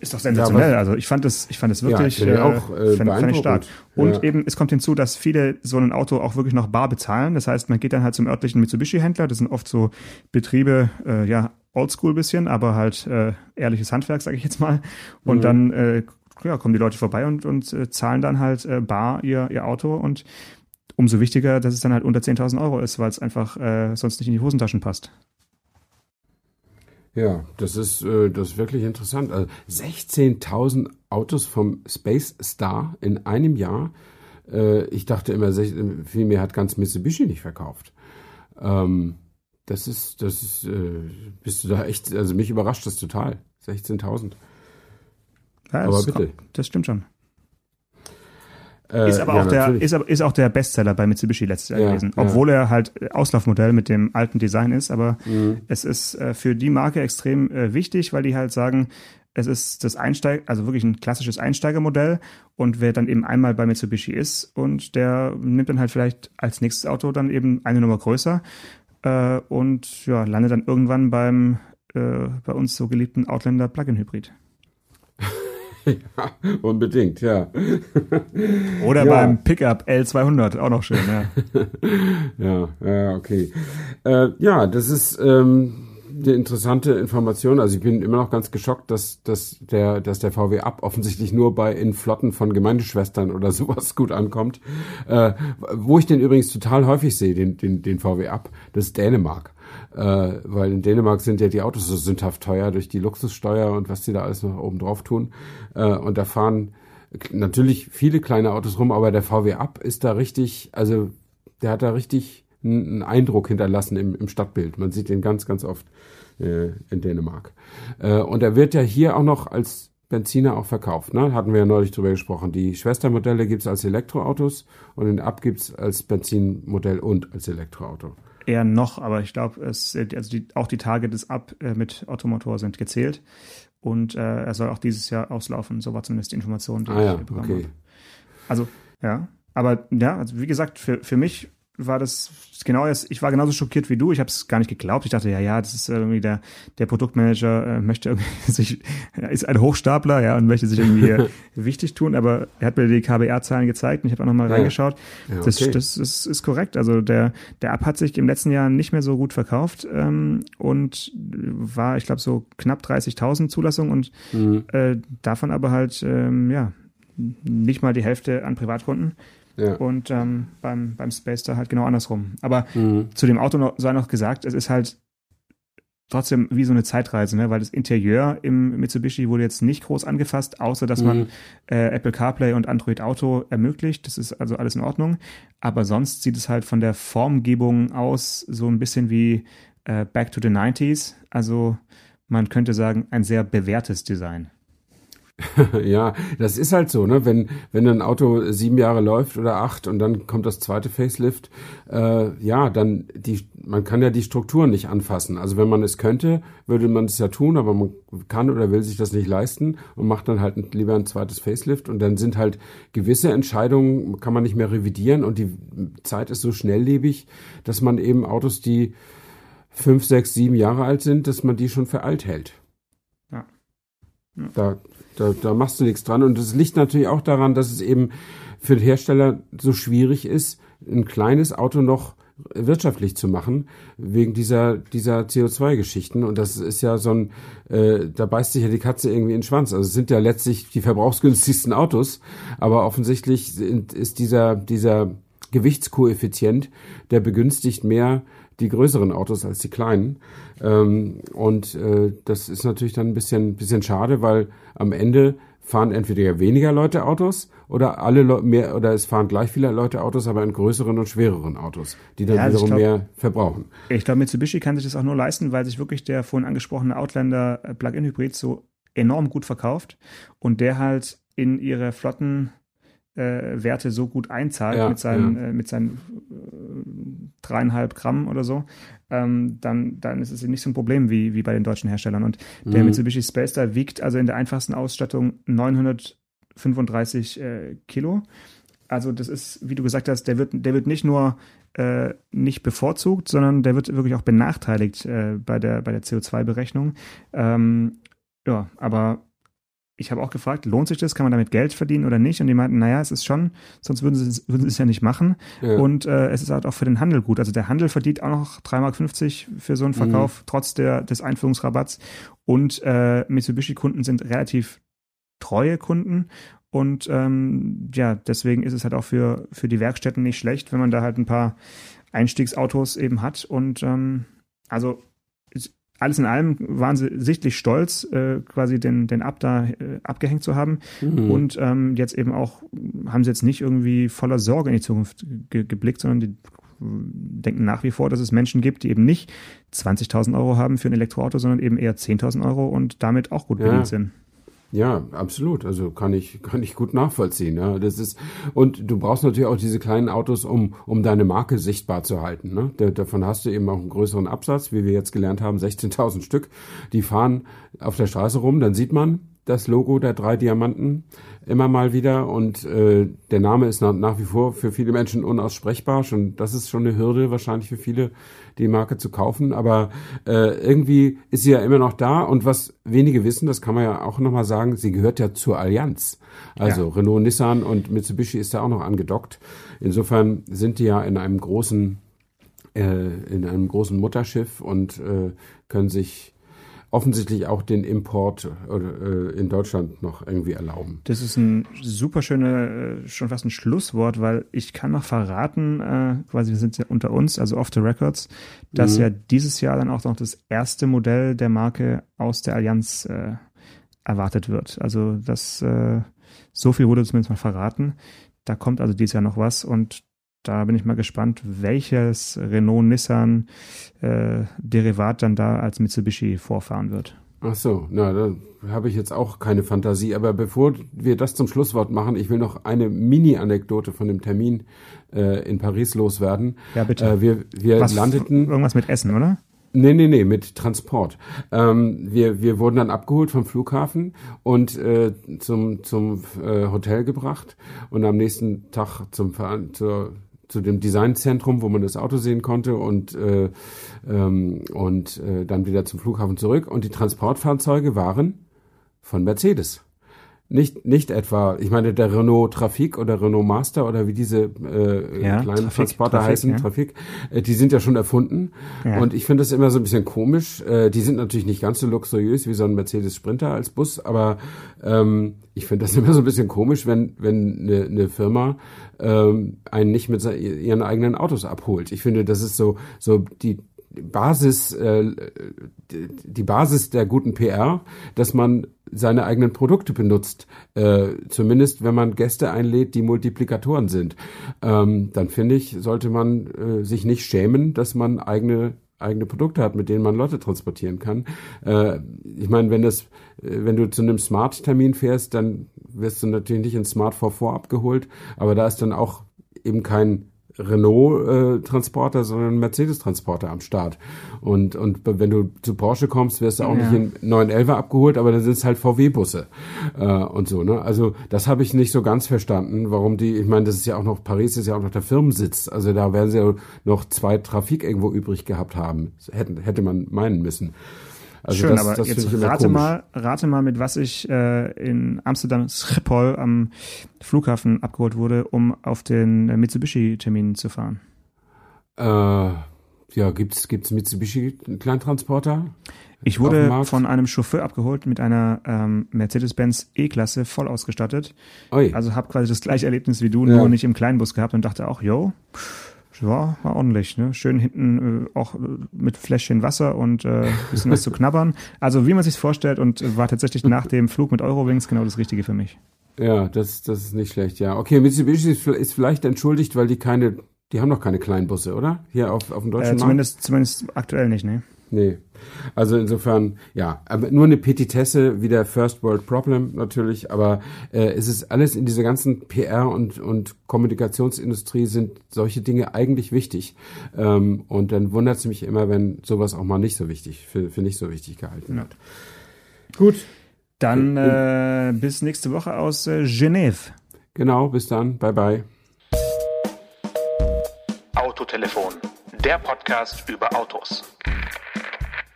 Speaker 3: ist doch sensationell. Ja, also ich fand es, ich fand es wirklich, ja, auch, äh, fand, fand ich stark. Und ja. eben, es kommt hinzu, dass viele so ein Auto auch wirklich noch bar bezahlen. Das heißt, man geht dann halt zum örtlichen Mitsubishi-Händler. Das sind oft so Betriebe, äh, ja, oldschool bisschen, aber halt äh, ehrliches Handwerk, sage ich jetzt mal. Und mhm. dann äh, ja, kommen die Leute vorbei und, und äh, zahlen dann halt äh, bar ihr, ihr Auto und umso wichtiger, dass es dann halt unter 10.000 Euro ist, weil es einfach äh, sonst nicht in die Hosentaschen passt.
Speaker 2: Ja, das ist, äh, das ist wirklich interessant. Also 16.000 Autos vom Space Star in einem Jahr. Äh, ich dachte immer, viel mehr hat ganz Mitsubishi nicht verkauft. Ähm, das ist, das ist, äh, bist du da echt, also mich überrascht das total. 16.000.
Speaker 3: Ja, aber bitte. Kommt, das stimmt schon. Äh, ist aber ja, auch der, ist, ist auch der Bestseller bei Mitsubishi letztes Jahr ja, gewesen. Obwohl ja. er halt Auslaufmodell mit dem alten Design ist, aber mhm. es ist äh, für die Marke extrem äh, wichtig, weil die halt sagen, es ist das Einsteig, also wirklich ein klassisches Einsteigermodell und wer dann eben einmal bei Mitsubishi ist und der nimmt dann halt vielleicht als nächstes Auto dann eben eine Nummer größer äh, und ja, landet dann irgendwann beim äh, bei uns so geliebten Outlander Plug-in Hybrid.
Speaker 2: Ja, unbedingt, ja.
Speaker 3: Oder ja. beim Pickup L200, auch noch schön, ja.
Speaker 2: ja, ja, okay. Äh, ja, das ist ähm, eine interessante Information. Also ich bin immer noch ganz geschockt, dass, dass, der, dass der VW Up offensichtlich nur bei in Flotten von Gemeindeschwestern oder sowas gut ankommt. Äh, wo ich den übrigens total häufig sehe, den, den, den VW Up, das ist Dänemark. Äh, weil in Dänemark sind ja die Autos so sündhaft teuer durch die Luxussteuer und was die da alles noch oben drauf tun. Äh, und da fahren natürlich viele kleine Autos rum, aber der VW Up ist da richtig, also der hat da richtig einen Eindruck hinterlassen im, im Stadtbild. Man sieht den ganz, ganz oft äh, in Dänemark. Äh, und er wird ja hier auch noch als Benziner auch verkauft. Ne? Hatten wir ja neulich drüber gesprochen. Die Schwestermodelle gibt's als Elektroautos und den Ab gibt's als Benzinmodell und als Elektroauto.
Speaker 3: Eher noch, aber ich glaube, es also die, auch die Tage des Ab äh, mit Automotor sind gezählt und äh, er soll auch dieses Jahr auslaufen. So war zumindest die Information, die
Speaker 2: ah, ich ja, bekommen okay. habe.
Speaker 3: Also ja, aber ja, also wie gesagt, für, für mich war das genau ich war genauso schockiert wie du. Ich habe es gar nicht geglaubt. Ich dachte, ja, ja, das ist irgendwie der der Produktmanager äh, möchte irgendwie sich ist ein Hochstapler, ja, und möchte sich irgendwie wichtig tun. Aber er hat mir die KBR-Zahlen gezeigt und ich habe auch noch mal ja. reingeschaut. Ja, okay. das, das ist, ist korrekt. Also der der App hat sich im letzten Jahr nicht mehr so gut verkauft ähm, und war, ich glaube, so knapp 30.000 Zulassungen und mhm. äh, davon aber halt ähm, ja nicht mal die Hälfte an Privatkunden. Ja. Und ähm, beim, beim Space da halt genau andersrum. Aber mhm. zu dem Auto noch, sei noch gesagt, es ist halt trotzdem wie so eine Zeitreise, ne? weil das Interieur im Mitsubishi wurde jetzt nicht groß angefasst, außer dass mhm. man äh, Apple CarPlay und Android Auto ermöglicht. Das ist also alles in Ordnung. Aber sonst sieht es halt von der Formgebung aus so ein bisschen wie äh, Back to the 90s. Also man könnte sagen, ein sehr bewährtes Design.
Speaker 2: ja, das ist halt so, ne? Wenn, wenn ein Auto sieben Jahre läuft oder acht und dann kommt das zweite Facelift, äh, ja, dann die, man kann ja die Strukturen nicht anfassen. Also wenn man es könnte, würde man es ja tun, aber man kann oder will sich das nicht leisten und macht dann halt lieber ein zweites Facelift und dann sind halt gewisse Entscheidungen, kann man nicht mehr revidieren und die Zeit ist so schnelllebig, dass man eben Autos, die fünf, sechs, sieben Jahre alt sind, dass man die schon für alt hält. Da da, da machst du nichts dran. Und es liegt natürlich auch daran, dass es eben für den Hersteller so schwierig ist, ein kleines Auto noch wirtschaftlich zu machen, wegen dieser, dieser CO2-Geschichten. Und das ist ja so ein, äh, da beißt sich ja die Katze irgendwie in den Schwanz. Also es sind ja letztlich die verbrauchsgünstigsten Autos, aber offensichtlich sind, ist dieser, dieser Gewichtskoeffizient, der begünstigt mehr die größeren Autos als die kleinen. Ähm, und äh, das ist natürlich dann ein bisschen, bisschen schade, weil am Ende fahren entweder weniger Leute Autos oder alle Le mehr oder es fahren gleich viele Leute Autos, aber in größeren und schwereren Autos, die dann ja, also wiederum glaub, mehr verbrauchen.
Speaker 3: Ich glaube, Mitsubishi kann sich das auch nur leisten, weil sich wirklich der vorhin angesprochene Outlander äh, Plug-in Hybrid so enorm gut verkauft und der halt in ihre Flotten äh, Werte so gut einzahlt ja, mit seinen, ja. äh, mit seinen äh, dreieinhalb Gramm oder so, ähm, dann, dann ist es nicht so ein Problem wie, wie bei den deutschen Herstellern. Und der mhm. Mitsubishi Space Star wiegt also in der einfachsten Ausstattung 935 äh, Kilo. Also das ist, wie du gesagt hast, der wird, der wird nicht nur äh, nicht bevorzugt, sondern der wird wirklich auch benachteiligt äh, bei der, bei der CO2-Berechnung. Ähm, ja, aber ich habe auch gefragt, lohnt sich das? Kann man damit Geld verdienen oder nicht? Und die meinten, naja, es ist schon, sonst würden sie, würden sie es ja nicht machen. Ja. Und äh, es ist halt auch für den Handel gut. Also der Handel verdient auch noch 3,50 Mark für so einen mhm. Verkauf, mhm. trotz der, des Einführungsrabatts. Und äh, Mitsubishi-Kunden sind relativ treue Kunden. Und ähm, ja, deswegen ist es halt auch für, für die Werkstätten nicht schlecht, wenn man da halt ein paar Einstiegsautos eben hat. Und ähm, also alles in allem waren sie sichtlich stolz, äh, quasi den, den Ab da äh, abgehängt zu haben. Mhm. Und ähm, jetzt eben auch, haben sie jetzt nicht irgendwie voller Sorge in die Zukunft ge geblickt, sondern die denken nach wie vor, dass es Menschen gibt, die eben nicht 20.000 Euro haben für ein Elektroauto, sondern eben eher 10.000 Euro und damit auch gut bedient sind.
Speaker 2: Ja, absolut. Also kann ich, kann ich gut nachvollziehen. Ja, das ist, und du brauchst natürlich auch diese kleinen Autos, um, um deine Marke sichtbar zu halten. Ne? Da, davon hast du eben auch einen größeren Absatz, wie wir jetzt gelernt haben, 16.000 Stück. Die fahren auf der Straße rum, dann sieht man das Logo der drei Diamanten immer mal wieder und äh, der Name ist nach, nach wie vor für viele Menschen unaussprechbar. Schon das ist schon eine Hürde wahrscheinlich für viele, die Marke zu kaufen. Aber äh, irgendwie ist sie ja immer noch da und was wenige wissen, das kann man ja auch nochmal sagen, sie gehört ja zur Allianz. Also ja. Renault, Nissan und Mitsubishi ist da auch noch angedockt. Insofern sind die ja in einem großen äh, in einem großen Mutterschiff und äh, können sich offensichtlich auch den Import äh, in Deutschland noch irgendwie erlauben.
Speaker 3: Das ist ein super schöner, äh, schon fast ein Schlusswort, weil ich kann noch verraten, äh, quasi wir sind ja unter uns, also off the records, dass mhm. ja dieses Jahr dann auch noch das erste Modell der Marke aus der Allianz äh, erwartet wird. Also das, so viel wurde zumindest mal verraten. Da kommt also dieses Jahr noch was und da bin ich mal gespannt, welches Renault-Nissan äh, dann da als Mitsubishi vorfahren wird.
Speaker 2: Ach so, na, da habe ich jetzt auch keine Fantasie. Aber bevor wir das zum Schlusswort machen, ich will noch eine Mini-Anekdote von dem Termin äh, in Paris loswerden.
Speaker 3: Ja, bitte.
Speaker 2: Äh, wir wir Was, landeten.
Speaker 3: Irgendwas mit Essen, oder?
Speaker 2: Nee, nee, nee, mit Transport. Ähm, wir, wir wurden dann abgeholt vom Flughafen und äh, zum, zum äh, Hotel gebracht und am nächsten Tag zum zur zu dem Designzentrum, wo man das Auto sehen konnte und, äh, ähm, und äh, dann wieder zum Flughafen zurück. Und die Transportfahrzeuge waren von Mercedes. Nicht, nicht etwa, ich meine, der Renault Trafik oder Renault Master oder wie diese äh, ja, kleinen Trafik, Transporter Trafik, heißen, ja. Trafik, äh, die sind ja schon erfunden. Ja. Und ich finde das immer so ein bisschen komisch. Äh, die sind natürlich nicht ganz so luxuriös wie so ein Mercedes Sprinter als Bus, aber ähm, ich finde das immer so ein bisschen komisch, wenn, wenn eine, eine Firma ähm, einen nicht mit ihren eigenen Autos abholt. Ich finde, das ist so, so die, Basis, äh, die Basis der guten PR, dass man seine eigenen Produkte benutzt. Äh, zumindest wenn man Gäste einlädt, die Multiplikatoren sind. Ähm, dann finde ich, sollte man äh, sich nicht schämen, dass man eigene eigene Produkte hat, mit denen man Leute transportieren kann. Äh, ich meine, wenn das, äh, wenn du zu einem Smart-Termin fährst, dann wirst du natürlich nicht in Smart V4 abgeholt, aber da ist dann auch eben kein Renault-Transporter, sondern Mercedes-Transporter am Start. Und, und wenn du zu Porsche kommst, wirst du auch ja. nicht in 911 abgeholt, aber dann sind es halt VW-Busse äh, und so. Ne? Also das habe ich nicht so ganz verstanden, warum die, ich meine, das ist ja auch noch, Paris ist ja auch noch der Firmensitz. Also da werden sie ja noch zwei Trafik irgendwo übrig gehabt haben. Hätte, hätte man meinen müssen.
Speaker 3: Also Schön, das, aber das jetzt rate mal, rate mal, mit was ich äh, in Amsterdam Schiphol am Flughafen abgeholt wurde, um auf den Mitsubishi-Termin zu fahren.
Speaker 2: Äh, ja, gibt's gibt's Mitsubishi Kleintransporter?
Speaker 3: Ich wurde von einem Chauffeur abgeholt mit einer ähm, Mercedes-Benz E-Klasse voll ausgestattet. Oi. Also habe quasi das gleiche Erlebnis wie du, ja. nur nicht im Kleinbus gehabt und dachte auch, yo, war, war ordentlich, ne? Schön hinten äh, auch äh, mit Fläschchen Wasser und äh, bisschen was zu knabbern. Also wie man sich vorstellt und äh, war tatsächlich nach dem Flug mit Eurowings genau das Richtige für mich.
Speaker 2: Ja, das, das ist nicht schlecht, ja. Okay, Mitsubishi ist, vielleicht entschuldigt, weil die keine, die haben noch keine kleinen Busse, oder? Hier auf, auf dem deutschen
Speaker 3: äh, zumindest, Markt? Zumindest aktuell nicht, ne?
Speaker 2: Nee. Also insofern, ja, aber nur eine Petitesse wie der First World Problem natürlich, aber äh, es ist alles in dieser ganzen PR und, und Kommunikationsindustrie sind solche Dinge eigentlich wichtig. Ähm, und dann wundert es mich immer, wenn sowas auch mal nicht so wichtig, für, für nicht so wichtig gehalten wird.
Speaker 3: Ja. Gut. Dann äh, bis nächste Woche aus äh, Genève.
Speaker 2: Genau, bis dann. Bye bye.
Speaker 1: Autotelefon, der Podcast über Autos